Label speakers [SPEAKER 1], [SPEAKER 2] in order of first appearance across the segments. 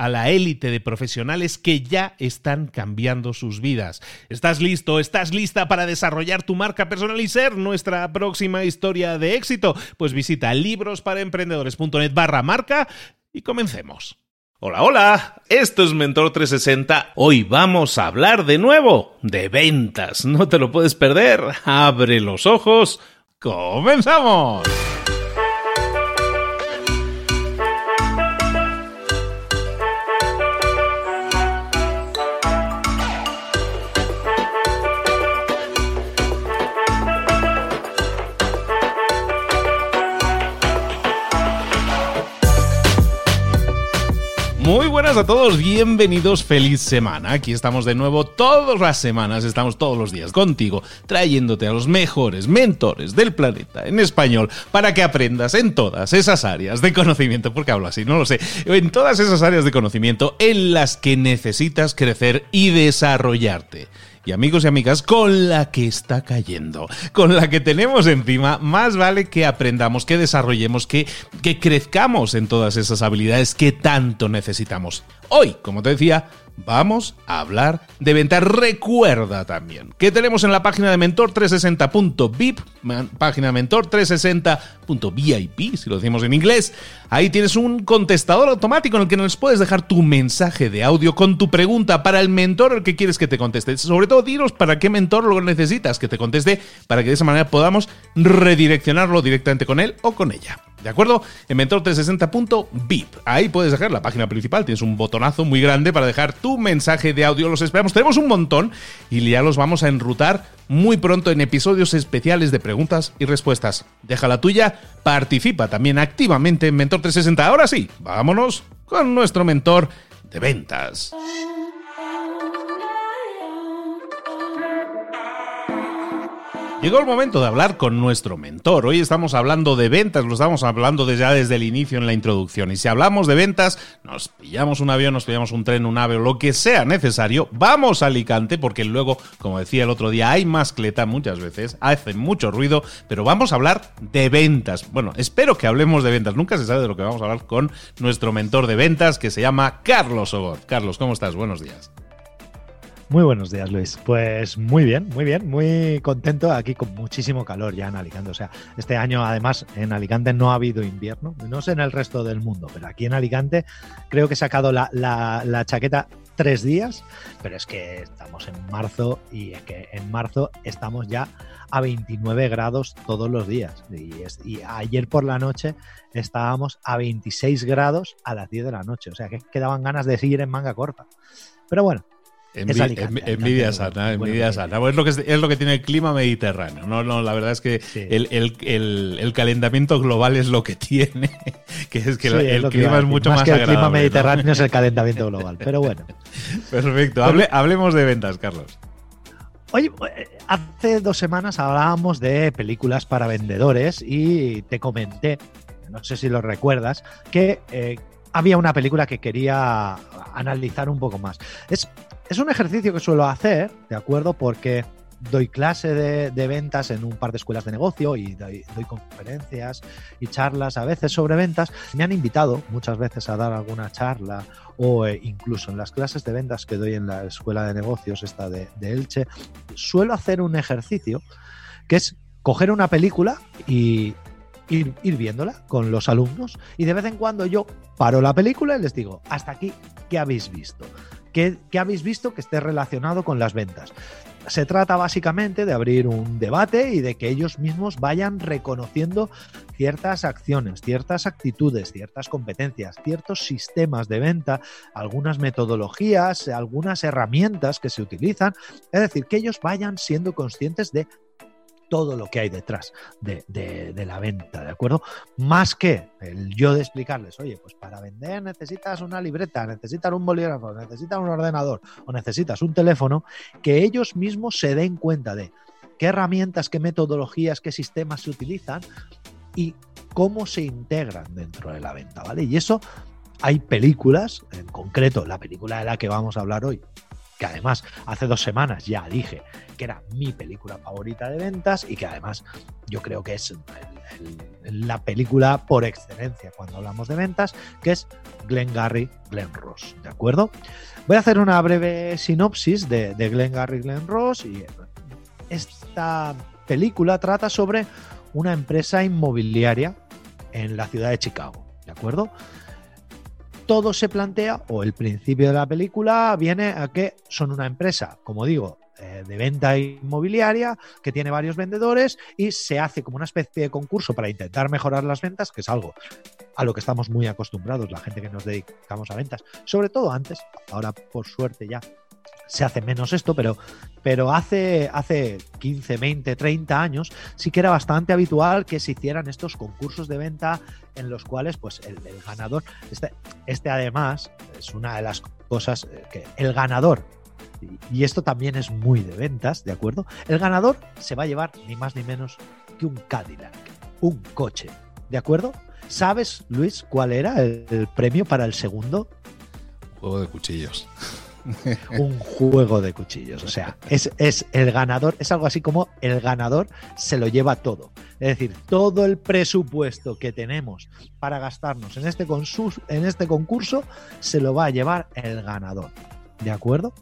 [SPEAKER 1] a la élite de profesionales que ya están cambiando sus vidas. ¿Estás listo? ¿Estás lista para desarrollar tu marca personal y ser nuestra próxima historia de éxito? Pues visita librosparaemprendedores.net barra marca y comencemos. Hola, hola, esto es Mentor 360. Hoy vamos a hablar de nuevo de ventas. No te lo puedes perder. Abre los ojos. ¡Comenzamos! Muy buenas a todos, bienvenidos, feliz semana. Aquí estamos de nuevo todas las semanas, estamos todos los días contigo, trayéndote a los mejores mentores del planeta en español para que aprendas en todas esas áreas de conocimiento, porque hablo así, no lo sé, en todas esas áreas de conocimiento en las que necesitas crecer y desarrollarte y amigos y amigas, con la que está cayendo, con la que tenemos encima, más vale que aprendamos, que desarrollemos, que, que crezcamos en todas esas habilidades que tanto necesitamos. Hoy, como te decía, vamos a hablar de ventas. Recuerda también que tenemos en la página de mentor360.vip, página de mentor360.vip, si lo decimos en inglés, ahí tienes un contestador automático en el que nos puedes dejar tu mensaje de audio con tu pregunta para el mentor al que quieres que te conteste. Sobre todo, dinos para qué mentor lo necesitas que te conteste, para que de esa manera podamos redireccionarlo directamente con él o con ella. ¿De acuerdo? En mentor360.vip. Ahí puedes dejar la página principal. Tienes un botonazo muy grande para dejar tu mensaje de audio. Los esperamos. Tenemos un montón y ya los vamos a enrutar muy pronto en episodios especiales de preguntas y respuestas. Deja la tuya. Participa también activamente en Mentor360. Ahora sí, vámonos con nuestro mentor de ventas. Llegó el momento de hablar con nuestro mentor. Hoy estamos hablando de ventas, lo estamos hablando ya desde el inicio en la introducción. Y si hablamos de ventas, nos pillamos un avión, nos pillamos un tren, un ave o lo que sea necesario, vamos a Alicante, porque luego, como decía el otro día, hay mascleta muchas veces, hace mucho ruido, pero vamos a hablar de ventas. Bueno, espero que hablemos de ventas. Nunca se sabe de lo que vamos a hablar con nuestro mentor de ventas, que se llama Carlos Ogor. Carlos, ¿cómo estás? Buenos días.
[SPEAKER 2] Muy buenos días, Luis. Pues muy bien, muy bien, muy contento aquí con muchísimo calor ya en Alicante. O sea, este año además en Alicante no ha habido invierno, no sé en el resto del mundo, pero aquí en Alicante creo que he sacado la, chaqueta tres días, pero es que estamos en marzo y es que en marzo estamos ya a 29 grados todos los días. Y, y, ayer por la noche estábamos a 26 grados a las 10 de la noche. O sea que quedaban ganas de seguir en manga corta. Pero bueno,
[SPEAKER 1] envidia sana, envidia sana. es, lo que, es lo que tiene el clima mediterráneo. No, no, la verdad es que el, calentamiento global es lo que tiene. Que es que el, clima es mucho más, más que
[SPEAKER 2] el clima mediterráneo es el calentamiento global. Pero bueno.
[SPEAKER 1] Perfecto. hablemos de ventas, Carlos.
[SPEAKER 2] Oye, eh, hace dos semanas hablábamos de películas para vendedores y te comenté, no sé si lo recuerdas, que eh, había una película que quería analizar un poco más. Es, es un ejercicio que suelo hacer, ¿de acuerdo? Porque doy clase de, ventas en un par de escuelas de negocio y doy, conferencias y charlas a veces sobre ventas. Me han invitado muchas veces a dar alguna charla o eh, incluso en las clases de ventas que doy en la escuela de negocios, esta de, Elche, suelo hacer un ejercicio que es coger una película y, Ir, ir, viéndola con los alumnos y de vez en cuando yo paro la película y les digo, hasta aquí, ¿qué habéis visto? ¿Qué, ¿Qué, habéis visto que esté relacionado con las ventas? se trata básicamente de abrir un debate y de que ellos mismos vayan reconociendo ciertas acciones, ciertas actitudes, ciertas competencias, ciertos sistemas de venta, algunas metodologías, algunas herramientas que se utilizan. Es decir, que ellos vayan siendo conscientes de todo lo que hay detrás de, la venta, ¿de acuerdo? Más que el yo de explicarles, oye, pues para vender necesitas una libreta, necesitas un bolígrafo, necesitas un ordenador o necesitas un teléfono, que ellos mismos se den cuenta de qué herramientas, qué metodologías, qué sistemas se utilizan y cómo se integran dentro de la venta, ¿vale? Y eso hay películas, en concreto la película de la que vamos a hablar hoy, que además hace dos semanas ya dije que era mi película favorita de ventas y que además yo creo que es la película por excelencia cuando hablamos de ventas, que es Glenn Gary, Glenn Ross, ¿de acuerdo? Voy a hacer una breve sinopsis de, de Glenn Gary, Glenn Ross y esta película trata sobre una empresa inmobiliaria en la ciudad de Chicago, ¿de acuerdo? Todo se plantea, o el principio de la película viene a que son una empresa, como digo, eh, de venta inmobiliaria que tiene varios vendedores y se hace como una especie de concurso para intentar mejorar las ventas, que es algo a lo que estamos muy acostumbrados la gente que nos dedicamos a ventas, sobre todo antes, ahora por suerte ya se hace menos esto, pero, pero hace, hace 15, 20, 30 años sí que era bastante habitual que se hicieran estos concursos de venta en los cuales pues el, ganador, este, este además es una de las cosas eh, que el ganador y esto también es muy de ventas, ¿de acuerdo? El ganador se va a llevar ni más ni menos que un Cadillac, un coche, ¿de acuerdo? ¿Sabes, Luis, cuál era el, premio para el segundo?
[SPEAKER 3] juego de cuchillos.
[SPEAKER 2] un juego de cuchillos. O sea, es, es, el ganador, es algo así como el ganador se lo lleva todo. Es decir, todo el presupuesto que tenemos para gastarnos en este, en este concurso se lo va a llevar el ganador. ¿De acuerdo?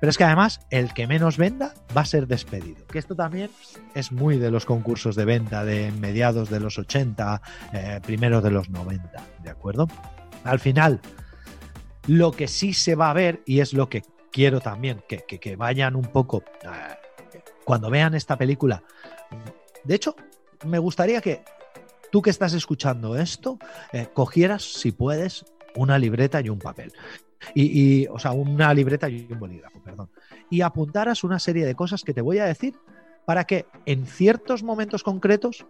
[SPEAKER 2] Pero es que además el que menos venda va a ser despedido. Que esto también es muy de los concursos de venta de mediados de los 80, eh, primeros de los 90. ¿De acuerdo? Al final, lo que sí se va a ver, y es lo que quiero también, que, vayan un poco, eh, cuando vean esta película, de hecho, me gustaría que tú que estás escuchando esto, eh, cogieras, si puedes, una libreta y un papel. Y, o sea, una libreta y un bolígrafo, perdón. Y apuntaras una serie de cosas que te voy a decir para que en ciertos momentos concretos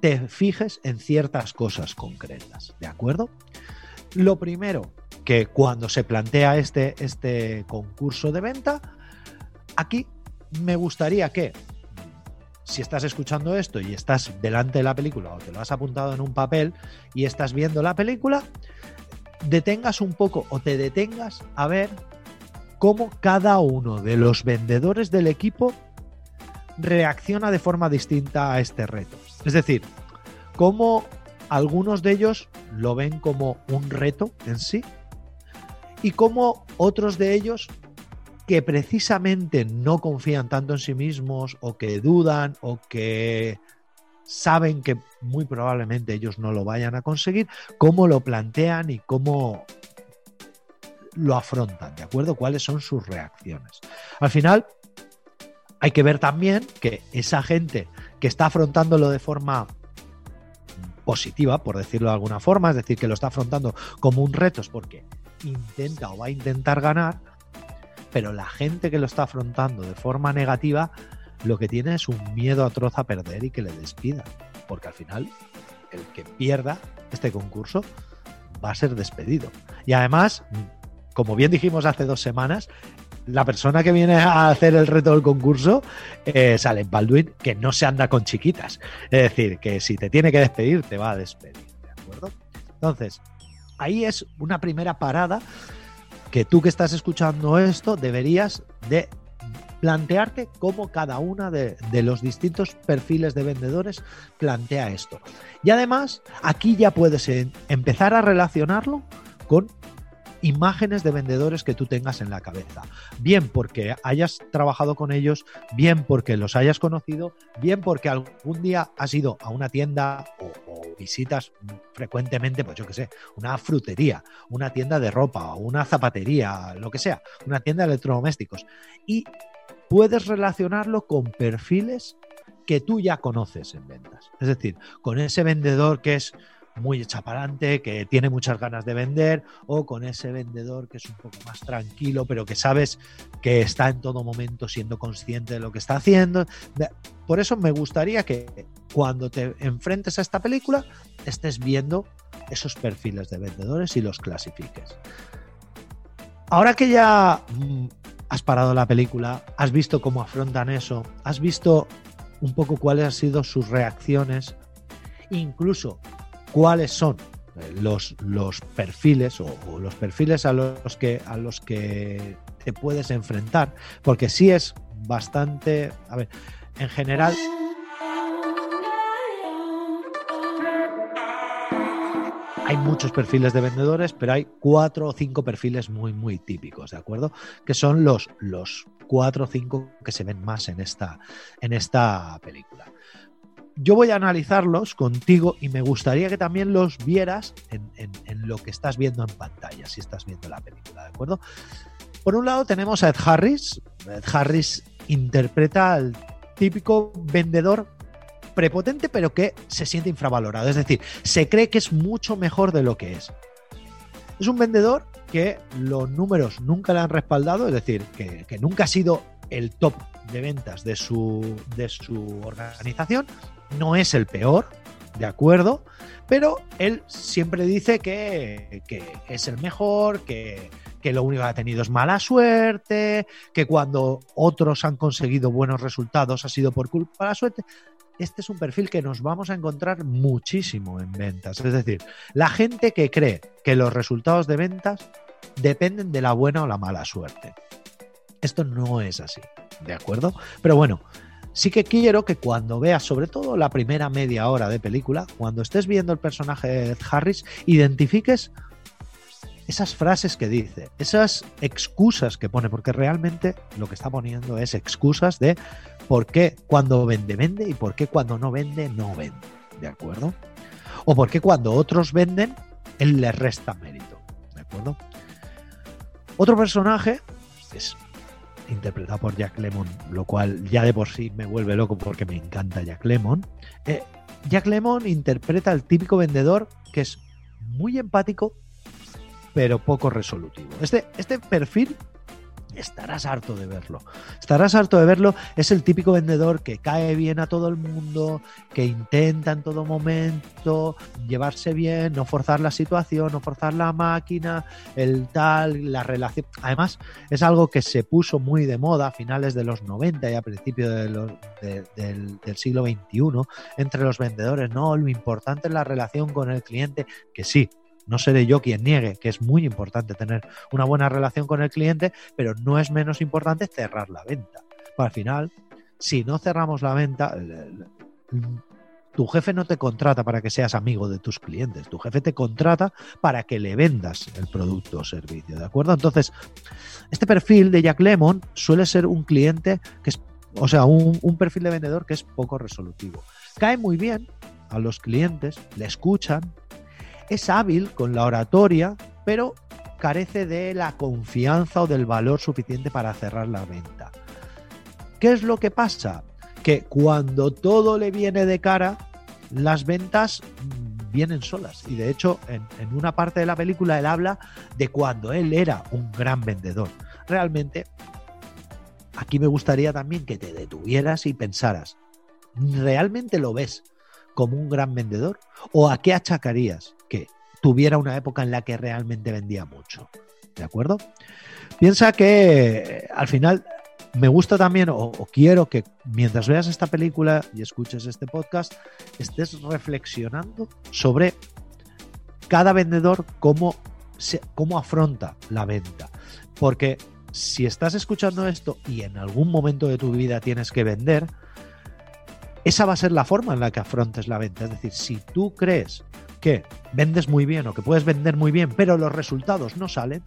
[SPEAKER 2] te fijes en ciertas cosas concretas, ¿de acuerdo? Lo primero, que cuando se plantea este, este concurso de venta, aquí me gustaría que, si estás escuchando esto y estás delante de la película o te lo has apuntado en un papel y estás viendo la película, detengas un poco o te detengas a ver cómo cada uno de los vendedores del equipo reacciona de forma distinta a este reto. Es decir, cómo algunos de ellos lo ven como un reto en sí y cómo otros de ellos que precisamente no confían tanto en sí mismos o que dudan o que saben que muy probablemente ellos no lo vayan a conseguir, cómo lo plantean y cómo lo afrontan, ¿de acuerdo? ¿Cuáles son sus reacciones? Al final, hay que ver también que esa gente que está afrontándolo de forma positiva, por decirlo de alguna forma, es decir, que lo está afrontando como un reto, es porque intenta o va a intentar ganar, pero la gente que lo está afrontando de forma negativa lo que tiene es un miedo atroz a perder y que le despida, porque al final el que pierda este concurso va a ser despedido. Y además, como bien dijimos hace dos semanas, la persona que viene a hacer el reto del concurso eh, sale en Baldwin que no se anda con chiquitas. Es decir, que si te tiene que despedir, te va a despedir. ¿De acuerdo? Entonces, ahí es una primera parada que tú que estás escuchando esto deberías de plantearte cómo cada una de, los distintos perfiles de vendedores plantea esto. Y además, aquí ya puedes empezar a relacionarlo con imágenes de vendedores que tú tengas en la cabeza. Bien porque hayas trabajado con ellos, bien porque los hayas conocido, bien porque algún día has ido a una tienda visitas frecuentemente, pues yo qué sé, una frutería, una tienda de ropa, una zapatería, lo que sea, una tienda de electrodomésticos. Y puedes relacionarlo con perfiles que tú ya conoces en ventas. Es decir, con ese vendedor que es muy chaparante, que tiene muchas ganas de vender, o con ese vendedor que es un poco más tranquilo, pero que sabes que está en todo momento siendo consciente de lo que está haciendo. Por eso me gustaría que cuando te enfrentes a esta película estés viendo esos perfiles de vendedores y los clasifiques. Ahora que ya mm, has parado la película, has visto cómo afrontan eso, has visto un poco cuáles han sido sus reacciones, incluso cuáles son eh, los, los perfiles o, los perfiles a los, que, a los que te puedes enfrentar, porque sí es bastante, a ver, en general... Hay muchos perfiles de vendedores, pero hay cuatro o cinco perfiles muy, muy típicos, ¿de acuerdo? Que son los, los cuatro o cinco que se ven más en esta, en esta película yo voy a analizarlos contigo y me gustaría que también los vieras en, lo que estás viendo en pantalla, si estás viendo la película, ¿de acuerdo? Por un lado tenemos a Ed Harris. Ed Harris interpreta al típico vendedor prepotente pero que se siente infravalorado, es decir, se cree que es mucho mejor de lo que es. Es un vendedor que los números nunca le han respaldado, es decir, que, que nunca ha sido el top de ventas de su, de su organización, no es el peor, ¿de acuerdo? Pero él siempre dice que, que es el mejor, que, que, lo único que ha tenido es mala suerte, que cuando otros han conseguido buenos resultados ha sido por culpa de la suerte. Este es un perfil que nos vamos a encontrar muchísimo en ventas. Es decir, la gente que cree que los resultados de ventas dependen de la buena o la mala suerte. Esto no es así, ¿de acuerdo? Pero bueno, sí que quiero que cuando veas, sobre todo la primera media hora de película, cuando estés viendo el personaje de Harris, identifiques esas frases que dice, esas excusas que pone, porque realmente lo que está poniendo es excusas de por qué cuando vende, vende y por qué cuando no vende, no vende. ¿De acuerdo? O por qué cuando otros venden, él le resta mérito. ¿De acuerdo? Otro personaje es interpretado por Jack Lemon, lo cual ya de por sí me vuelve loco porque me encanta Jack Lemon. Eh, Jack Lemon interpreta al típico vendedor que es muy empático, pero poco resolutivo. Este, este perfil estarás harto de verlo. Estarás harto de verlo. Es el típico vendedor que cae bien a todo el mundo, que intenta en todo momento llevarse bien, no forzar la situación, no forzar la máquina, el tal, la relación. Además, es algo que se puso muy de moda a finales de los 90 y a principios del, del siglo XXI entre los vendedores. No, lo importante es la relación con el cliente, que sí, no seré yo quien niegue que es muy importante tener una buena relación con el cliente, pero no es menos importante cerrar la venta. Al final, si no cerramos la venta, tu jefe no te contrata para que seas amigo de tus clientes, tu jefe te contrata para que le vendas el producto o servicio, ¿de acuerdo? Entonces, este perfil de Jack Lemon suele ser un cliente que es, o sea, un perfil de vendedor que es poco resolutivo. Cae muy bien a los clientes, le escuchan, es hábil con la oratoria, pero carece de la confianza o del valor suficiente para cerrar la venta. ¿Qué es lo que pasa? Que cuando todo le viene de cara, las ventas vienen solas. Y de hecho, en, una parte de la película él habla de cuando él era un gran vendedor. Realmente, aquí me gustaría también que te detuvieras y pensaras, ¿realmente lo ves como un gran vendedor? ¿O a qué achacarías que tuviera una época en la que realmente vendía mucho? ¿de acuerdo? Piensa que al final me gusta también, o, quiero que mientras veas esta película y escuches este podcast, estés reflexionando sobre cada vendedor cómo, cómo afronta la venta. Porque si estás escuchando esto y en algún momento de tu vida tienes que vender, esa va a ser la forma en la que afrontes la venta. Es decir, si tú crees que vendes muy bien o que puedes vender muy bien, pero los resultados no salen,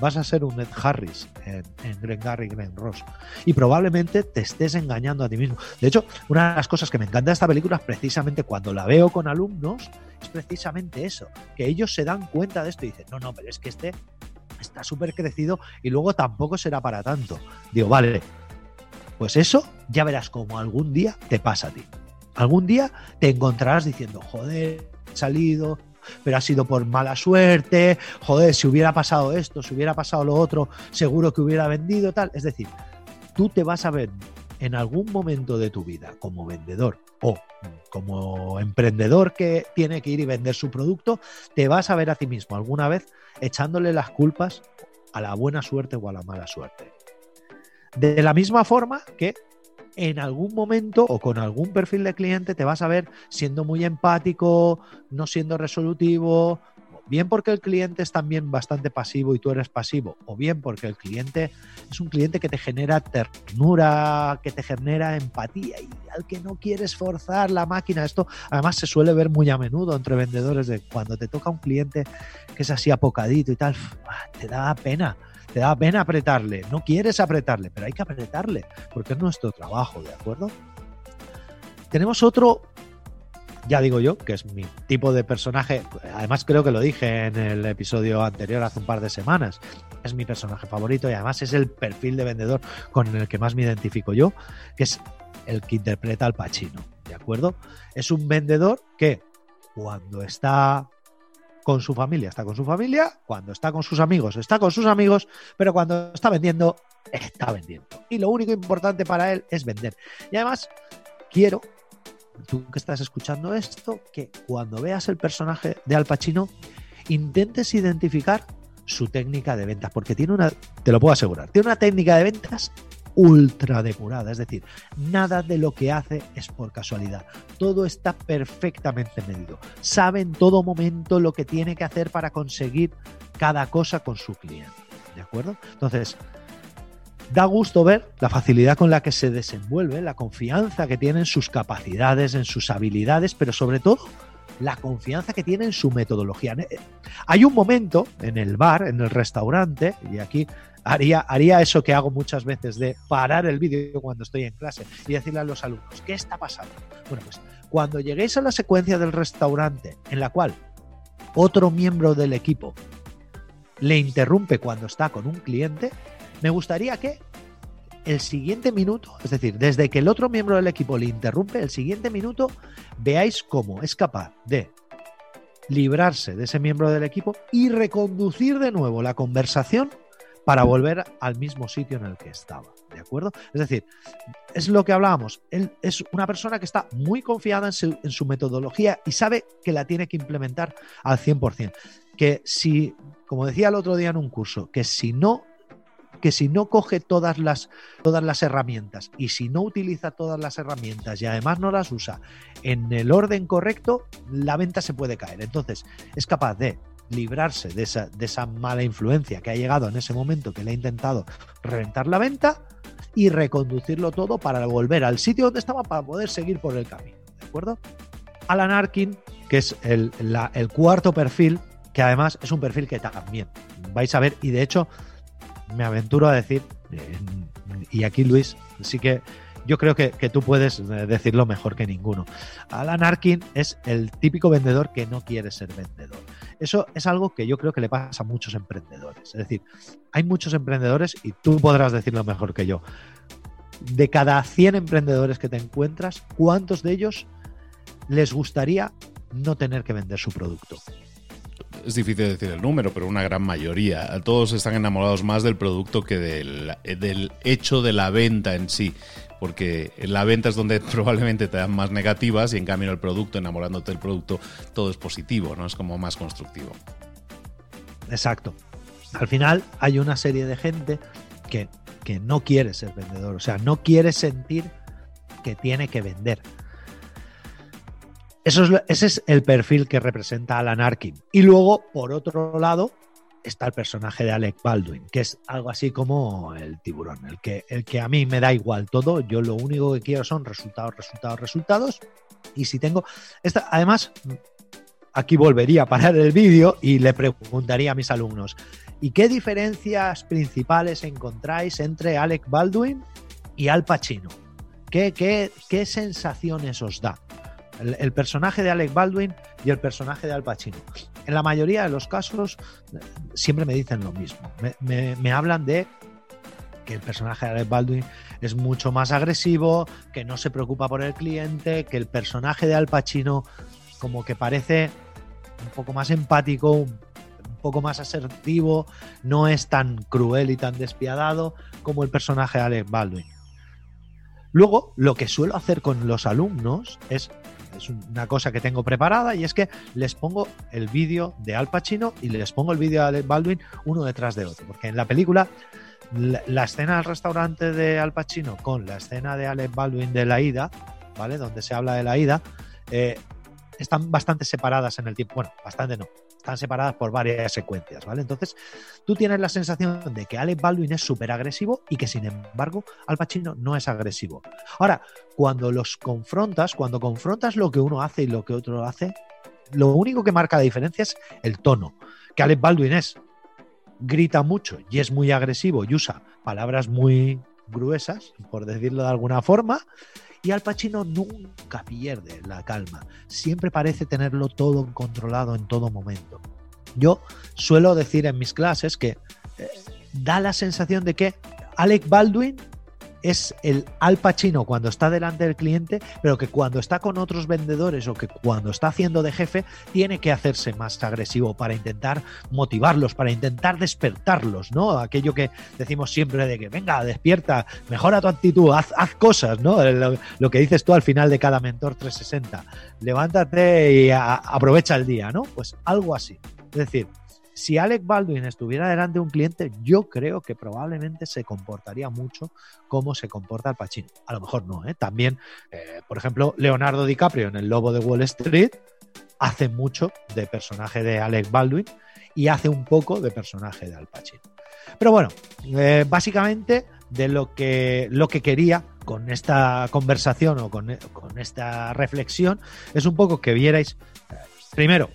[SPEAKER 2] vas a ser un Ed Harris en, en Glengarry Glen Ross. Y probablemente te estés engañando a ti mismo. De hecho, una de las cosas que me encanta de esta película es precisamente cuando la veo con alumnos, es precisamente eso, que ellos se dan cuenta de esto y dicen, no, no, pero es que este está súper crecido y luego tampoco será para tanto. Digo, vale, pues eso ya verás como algún día te pasa a ti. Algún día te encontrarás diciendo, joder, he salido, pero ha sido por mala suerte, joder, si hubiera pasado esto, si hubiera pasado lo otro, seguro que hubiera vendido tal. Es decir, tú te vas a ver en algún momento de tu vida como vendedor o como emprendedor que tiene que ir y vender su producto, te vas a ver a ti mismo alguna vez echándole las culpas a la buena suerte o a la mala suerte. De la misma forma que en algún momento o con algún perfil de cliente te vas a ver siendo muy empático, no siendo resolutivo, bien porque el cliente es también bastante pasivo y tú eres pasivo, o bien porque el cliente es un cliente que te genera ternura, que te genera empatía y al que no quieres forzar la máquina. Esto además se suele ver muy a menudo entre vendedores de cuando te toca un cliente que es así apocadito y tal, te da pena te da pena apretarle, no quieres apretarle, pero hay que apretarle, porque es nuestro trabajo, ¿de acuerdo? Tenemos otro, ya digo yo, que es mi tipo de personaje, además creo que lo dije en el episodio anterior hace un par de semanas, es mi personaje favorito y además es el perfil de vendedor con el que más me identifico yo, que es el que interpreta al Pachino, ¿de acuerdo? Es un vendedor que cuando está con su familia está con su familia, cuando está con sus amigos está con sus amigos, pero cuando está vendiendo, está vendiendo. Y lo único importante para él es vender. Y además, quiero, tú que estás escuchando esto, que cuando veas el personaje de Al Pacino, intentes identificar su técnica de ventas, porque tiene una, te lo puedo asegurar, tiene una técnica de ventas ultra depurada. Es decir, nada de lo que hace es por casualidad. Todo está perfectamente medido. Sabe en todo momento lo que tiene que hacer para conseguir cada cosa con su cliente. ¿De acuerdo? Entonces, da gusto ver la facilidad con la que se desenvuelve, la confianza que tiene en sus capacidades, en sus habilidades, pero sobre todo la confianza que tiene en su metodología. Hay un momento en el bar, en el restaurante, y aquí haría, haría eso que hago muchas veces de parar el vídeo cuando estoy en clase y decirle a los alumnos, ¿qué está pasando? Bueno, pues cuando lleguéis a la secuencia del restaurante en la cual otro miembro del equipo le interrumpe cuando está con un cliente, me gustaría que el siguiente minuto, es decir, desde que el otro miembro del equipo le interrumpe, el siguiente minuto veáis cómo es capaz de librarse de ese miembro del equipo y reconducir de nuevo la conversación para volver al mismo sitio en el que estaba. ¿De acuerdo? Es decir, es lo que hablábamos. Él es una persona que está muy confiada en su, metodología y sabe que la tiene que implementar al 100%. Que si, como decía el otro día en un curso, que si no que si no coge todas las, todas las herramientas y si no utiliza todas las herramientas y además no las usa en el orden correcto, la venta se puede caer. Entonces, es capaz de librarse de esa, de esa mala influencia que ha llegado en ese momento que le ha intentado reventar la venta y reconducirlo todo para volver al sitio donde estaba para poder seguir por el camino. ¿De acuerdo? Alan Arkin, que es el, cuarto perfil, que además es un perfil que también vais a ver, y de hecho me aventuro a decir, eh, y aquí Luis, sí que yo creo que, tú puedes eh, decirlo mejor que ninguno. Alan Arkin es el típico vendedor que no quiere ser vendedor. Eso es algo que yo creo que le pasa a muchos emprendedores. Es decir, hay muchos emprendedores y tú podrás decirlo mejor que yo. De cada 100 emprendedores que te encuentras, ¿cuántos de ellos les gustaría no tener que vender su producto?
[SPEAKER 3] es difícil decir el número, pero una gran mayoría. Todos están enamorados más del producto que del, del, hecho de la venta en sí porque en la venta es donde probablemente te dan más negativas y en cambio el producto, enamorándote del producto, todo es positivo, ¿no? Es como más constructivo.
[SPEAKER 2] Exacto. Al final hay una serie de gente que, que no quiere ser vendedor, o sea, no quiere sentir que tiene que vender. Eso es, ese es el perfil que representa Alan Arkin. Y luego, por otro lado, está el personaje de Alec Baldwin, que es algo así como el tiburón, el que, el que a mí me da igual todo, yo lo único que quiero son resultados, resultados, resultados, y si tengo... Esta, además, aquí volvería a parar el vídeo y le preguntaría a mis alumnos, ¿y qué diferencias principales encontráis entre Alec Baldwin y Al Pacino? ¿Qué, qué, qué sensaciones os da? El, el, personaje de Alec Baldwin y el personaje de Al Pacino. En la mayoría de los casos siempre me dicen lo mismo. Me, me, hablan de que el personaje de Alec Baldwin es mucho más agresivo, que no se preocupa por el cliente, que el personaje de Al Pacino como que parece un poco más empático, un, un poco más asertivo, no es tan cruel y tan despiadado como el personaje de Alec Baldwin. Luego, lo que suelo hacer con los alumnos es, es una cosa que tengo preparada y es que les pongo el vídeo de Al Pacino y les pongo el vídeo de Alec Baldwin uno detrás de otro, porque en la película la, escena del restaurante de Al Pacino con la escena de Alec Baldwin de la ida, ¿vale? Donde se habla de la ida, eh, están bastante separadas en el tiempo. Bueno, bastante no. Están separadas por varias secuencias, ¿vale? Entonces, tú tienes la sensación de que Alec Baldwin es súper agresivo y que, sin embargo, Al Pacino no es agresivo. Ahora, cuando los confrontas, cuando confrontas lo que uno hace y lo que otro hace, lo único que marca la diferencia es el tono. Que Alec Baldwin es grita mucho y es muy agresivo y usa palabras muy gruesas, por decirlo de alguna forma, y Al Pacino nunca pierde la calma, siempre parece tenerlo todo controlado en todo momento. Yo suelo decir en mis clases que eh, da la sensación de que Alec Baldwin es el Al Pacino cuando está delante del cliente, pero que cuando está con otros vendedores o que cuando está haciendo de jefe, tiene que hacerse más agresivo para intentar motivarlos, para intentar despertarlos, ¿no? Aquello que decimos siempre de que, venga, despierta, mejora tu actitud, haz, cosas, ¿no? Lo, que dices tú al final de cada mentor 360, levántate y aprovecha el día, ¿no? Pues algo así. Es decir, si Alec Baldwin estuviera delante de un cliente, yo creo que probablemente se comportaría mucho como se comporta el Pacino. A lo mejor no, ¿eh? También, eh, por ejemplo, Leonardo DiCaprio en El Lobo de Wall Street hace mucho de personaje de Alec Baldwin y hace un poco de personaje de Al Pacino. Pero bueno, eh, básicamente de lo que, lo que quería con esta conversación o con, con esta reflexión es un poco que vierais, eh, primero,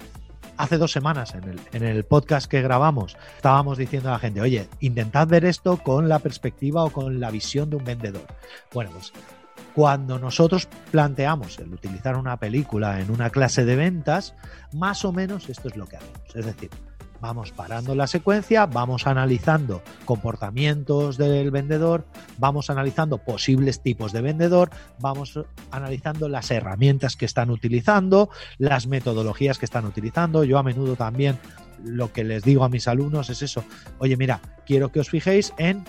[SPEAKER 2] hace dos semanas en el, en el, podcast que grabamos estábamos diciendo a la gente, oye, intentad ver esto con la perspectiva o con la visión de un vendedor. Bueno, pues cuando nosotros planteamos el utilizar una película en una clase de ventas, más o menos esto es lo que hacemos. Es decir, vamos parando la secuencia, vamos analizando comportamientos del vendedor, vamos analizando posibles tipos de vendedor, vamos analizando las herramientas que están utilizando, las metodologías que están utilizando. Yo a menudo también lo que les digo a mis alumnos es eso, oye mira, quiero que os fijéis en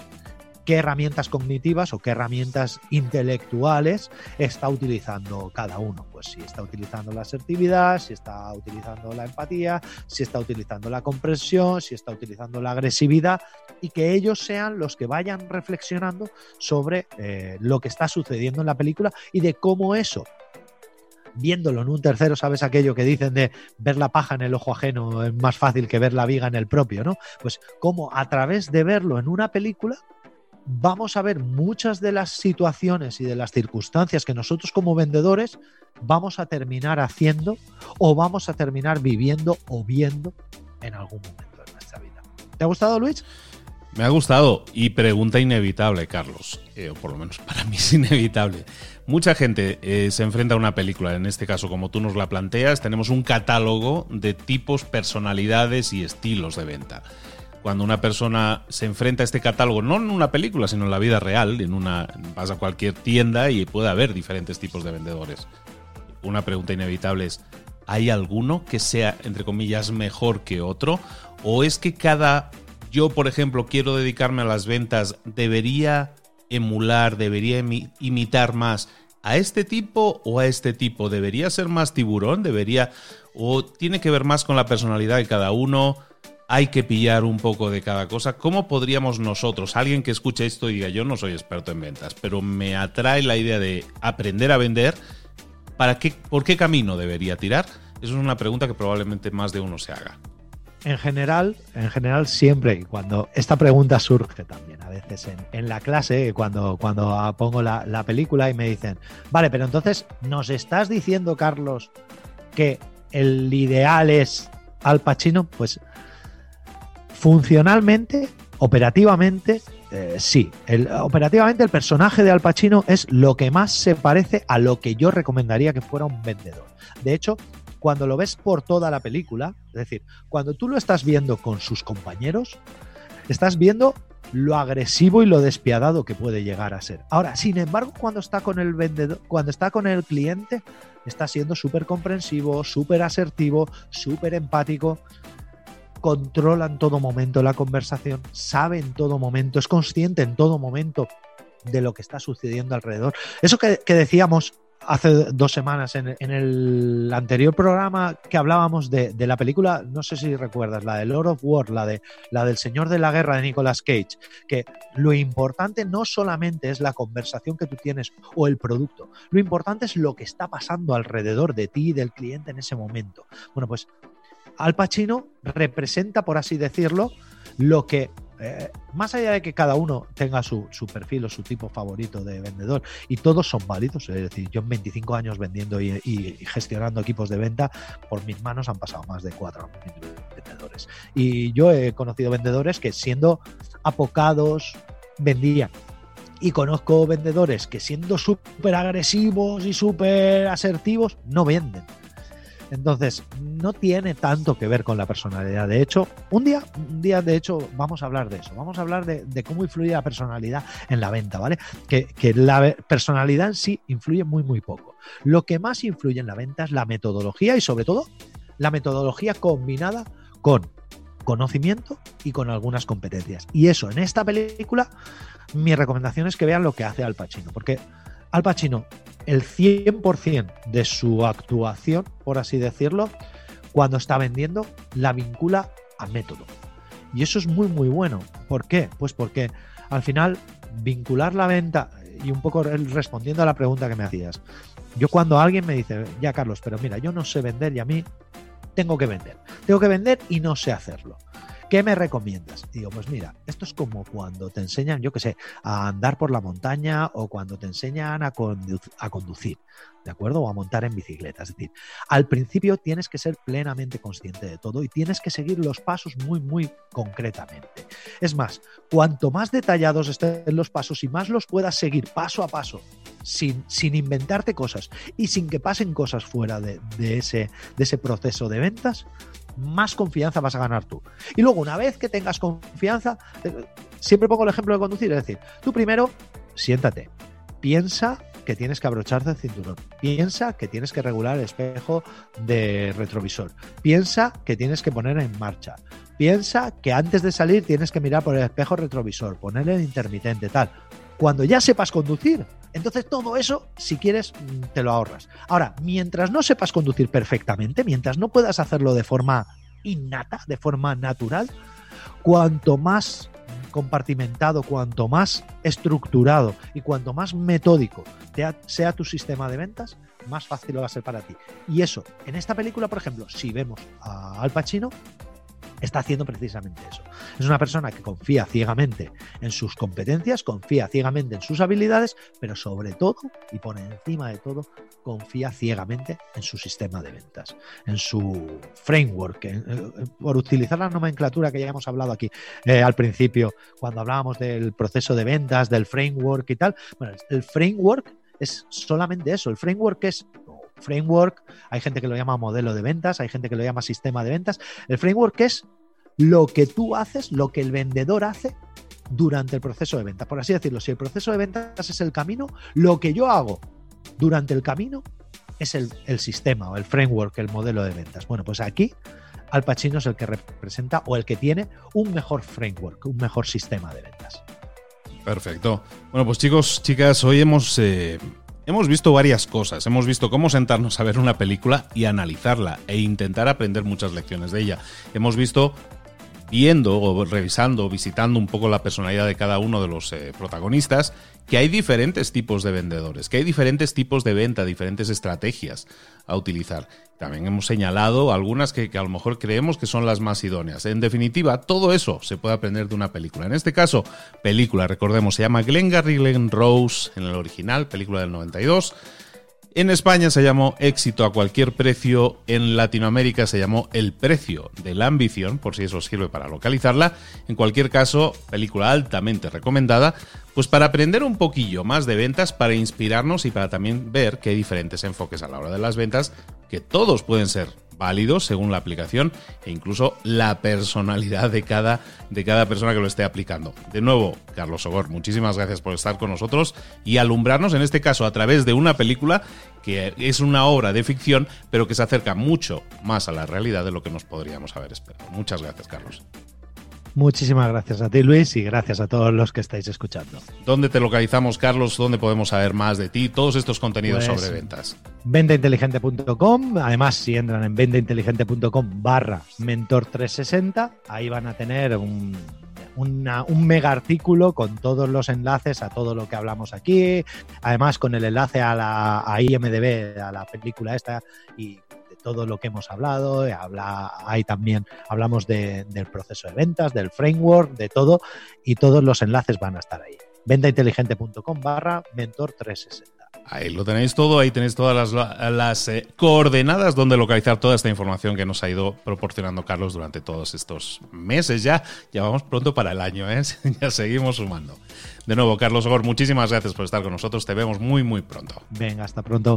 [SPEAKER 2] qué herramientas cognitivas o qué herramientas intelectuales está utilizando cada uno. Pues si está utilizando la asertividad, si está utilizando la empatía, si está utilizando la comprensión, si está utilizando la agresividad y que ellos sean los que vayan reflexionando sobre eh, lo que está sucediendo en la película y de cómo eso viéndolo en un tercero, sabes aquello que dicen de ver la paja en el ojo ajeno es más fácil que ver la viga en el propio, ¿no? Pues como a través de verlo en una película vamos a ver muchas de las situaciones y de las circunstancias que nosotros como vendedores vamos a terminar haciendo o vamos a terminar viviendo o viendo en algún momento de nuestra vida. ¿Te ha gustado, Luis?
[SPEAKER 3] Me ha gustado y pregunta inevitable, Carlos, eh, o por lo menos para mí es inevitable. Mucha gente eh, se enfrenta a una película, en este caso como tú nos la planteas, tenemos un catálogo de tipos, personalidades y estilos de venta cuando una persona se enfrenta a este catálogo, no en una película, sino en la vida real, en una vas a cualquier tienda y puede haber diferentes tipos de vendedores. Una pregunta inevitable es, ¿hay alguno que sea, entre comillas, mejor que otro? ¿O es que cada, yo por ejemplo, quiero dedicarme a las ventas, debería emular, debería imitar más a este tipo o a este tipo? ¿Debería ser más tiburón? ¿Debería... o tiene que ver más con la personalidad de cada uno? Hay que pillar un poco de cada cosa. ¿Cómo podríamos nosotros, alguien que escuche esto y diga, yo no soy experto en ventas, pero me atrae la idea de aprender a vender, ¿para qué, ¿por qué camino debería tirar? Eso es una pregunta que probablemente más de uno se haga.
[SPEAKER 2] En general, en general siempre, y cuando esta pregunta surge también a veces en, la clase, cuando, cuando pongo la, la película y me dicen, vale, pero entonces nos estás diciendo, Carlos, que el ideal es Al Pacino, pues Funcionalmente, operativamente, eh, sí. Operativamente, el personaje de Al Pacino es lo que más se parece a lo que yo recomendaría que fuera un vendedor. De hecho, cuando lo ves por toda la película, es decir, cuando tú lo estás viendo con sus compañeros, estás viendo lo agresivo y lo despiadado que puede llegar a ser. Ahora, sin embargo, cuando está con el vendedor, cuando está con el cliente, está siendo súper comprensivo, súper asertivo, súper empático controla en todo momento la conversación, sabe en todo momento, es consciente en todo momento de lo que está sucediendo alrededor. Eso que, decíamos hace dos semanas en, el anterior programa que hablábamos de, la película, no sé si recuerdas, la de Lord of War, la, de, la del Señor de la Guerra de Nicolas Cage, que lo importante no solamente es la conversación que tú tienes o el producto, lo importante es lo que está pasando alrededor de ti y del cliente en ese momento. Bueno, pues al Pacino representa, por así decirlo, lo que eh, más allá de que cada uno tenga su, perfil o su tipo favorito de vendedor, y todos son válidos, es decir, yo en 25 años vendiendo y, gestionando equipos de venta, por mis manos han pasado más de cuatro vendedores. Y yo he conocido vendedores que siendo apocados vendían. Y conozco vendedores que siendo súper agresivos y súper asertivos, no venden. Entonces, no tiene tanto que ver con la personalidad. De hecho, un día, un día, de hecho, vamos a hablar de eso. Vamos a hablar de, cómo influye la personalidad en la venta, ¿vale? Que, que, la personalidad en sí influye muy, muy poco. Lo que más influye en la venta es la metodología y, sobre todo, la metodología combinada con conocimiento y con algunas competencias. Y eso, en esta película, mi recomendación es que vean lo que hace Al Pacino, porque Al Pacino el 100% de su actuación, por así decirlo, cuando está vendiendo, la vincula a método. Y eso es muy, muy bueno. ¿Por qué? Pues porque al final vincular la venta, y un poco respondiendo a la pregunta que me hacías, yo cuando alguien me dice, ya Carlos, pero mira, yo no sé vender y a mí tengo que vender. Tengo que vender y no sé hacerlo. ¿Qué me recomiendas? digo, pues mira, esto es como cuando te enseñan, yo qué sé, a andar por la montaña o cuando te enseñan a, a conducir, ¿de acuerdo? O a montar en bicicleta. Es decir, al principio tienes que ser plenamente consciente de todo y tienes que seguir los pasos muy, muy concretamente. Es más, cuanto más detallados estén los pasos y más los puedas seguir paso a paso, sin, sin inventarte cosas y sin que pasen cosas fuera de, ese, de ese proceso de ventas, más confianza vas a ganar tú. Y luego, una vez que tengas confianza, eh, siempre pongo el ejemplo de conducir, es decir, tú primero siéntate, piensa que tienes que abrocharte el cinturón, piensa que tienes que regular el espejo de retrovisor, piensa que tienes que poner en marcha, piensa que antes de salir tienes que mirar por el espejo retrovisor, ponerle el intermitente, tal. Cuando ya sepas conducir, entonces todo eso, si quieres, mm, te lo ahorras. Ahora, mientras no sepas conducir perfectamente, mientras no puedas hacerlo de forma innata, de forma natural, cuanto más compartimentado, cuanto más estructurado y cuanto más metódico sea tu sistema de ventas, más fácil va a ser para ti. Y eso, en esta película, por ejemplo, si vemos a Al Pacino, está haciendo precisamente eso. Es una persona que confía ciegamente en sus competencias, confía ciegamente en sus habilidades, pero sobre todo, y por encima de todo, confía ciegamente en su sistema de ventas, en su framework, eh, por utilizar la nomenclatura que ya hemos hablado aquí eh, al principio, cuando hablábamos del proceso de ventas, del framework y tal. Bueno, el framework es solamente eso, el framework es framework, hay gente que lo llama modelo de ventas, hay gente que lo llama sistema de ventas. El framework es lo que tú haces, lo que el vendedor hace durante el proceso de venta. Por así decirlo, si el proceso de ventas es el camino, lo que yo hago durante el camino es el, sistema o el framework, el modelo de ventas. Bueno, pues aquí Al Pacino es el que representa o el que tiene un mejor framework, un mejor sistema de ventas.
[SPEAKER 3] Perfecto. Bueno, pues chicos, chicas, hoy hemos eh, Hemos visto varias cosas, hemos visto cómo sentarnos a ver una película y analizarla e intentar aprender muchas lecciones de ella. Hemos visto
[SPEAKER 1] viendo o revisando, visitando un poco la personalidad de cada uno de los eh, protagonistas, que hay diferentes tipos de vendedores, que hay diferentes tipos de venta, diferentes estrategias a utilizar. También hemos señalado algunas que, a lo mejor creemos que son las más idóneas. En definitiva, todo eso se puede aprender de una película. En este caso, película, recordemos, se llama Glengarry Glen Rose en el original, película del 92. En España se llamó Éxito a cualquier precio, en Latinoamérica se llamó El precio de la ambición, por si eso sirve para localizarla. En cualquier caso, película altamente recomendada, pues para aprender un poquillo más de ventas, para inspirarnos y para también ver que hay diferentes enfoques a la hora de las ventas, que todos pueden ser válidos según la aplicación e incluso la personalidad de cada, de cada persona que lo esté aplicando. De nuevo, Carlos Sogor, muchísimas gracias por estar con nosotros y alumbrarnos, en este caso, a través de una película que es una obra de ficción, pero que se acerca mucho más a la realidad de lo que nos podríamos haber esperado. Muchas gracias, Carlos.
[SPEAKER 2] Muchísimas gracias a ti, Luis, y gracias a todos los que estáis escuchando.
[SPEAKER 1] ¿Dónde te localizamos, Carlos? ¿Dónde podemos saber más de ti? Todos estos contenidos pues, sobre ventas.
[SPEAKER 2] Ventainteligente.com. Además, si entran en ventainteligente.com barra mentor360, ahí van a tener un, un mega artículo con todos los enlaces a todo lo que hablamos aquí. Además, con el enlace a la a IMDB, a la película esta, y todo lo que hemos hablado, eh, habla, ahí también hablamos del proceso de ventas, del framework, de todo, y todos los enlaces van a estar ahí. Ventainteligente.com barra mentor 360.
[SPEAKER 1] Ahí lo tenéis todo, ahí tenéis todas las, eh, coordenadas donde localizar toda esta información que nos ha ido proporcionando Carlos durante todos estos meses ya. Ya vamos pronto para el año, ¿eh? ya seguimos sumando. De nuevo, Carlos Ogor, muchísimas gracias por estar con nosotros. Te vemos muy, muy pronto.
[SPEAKER 2] Venga, hasta pronto.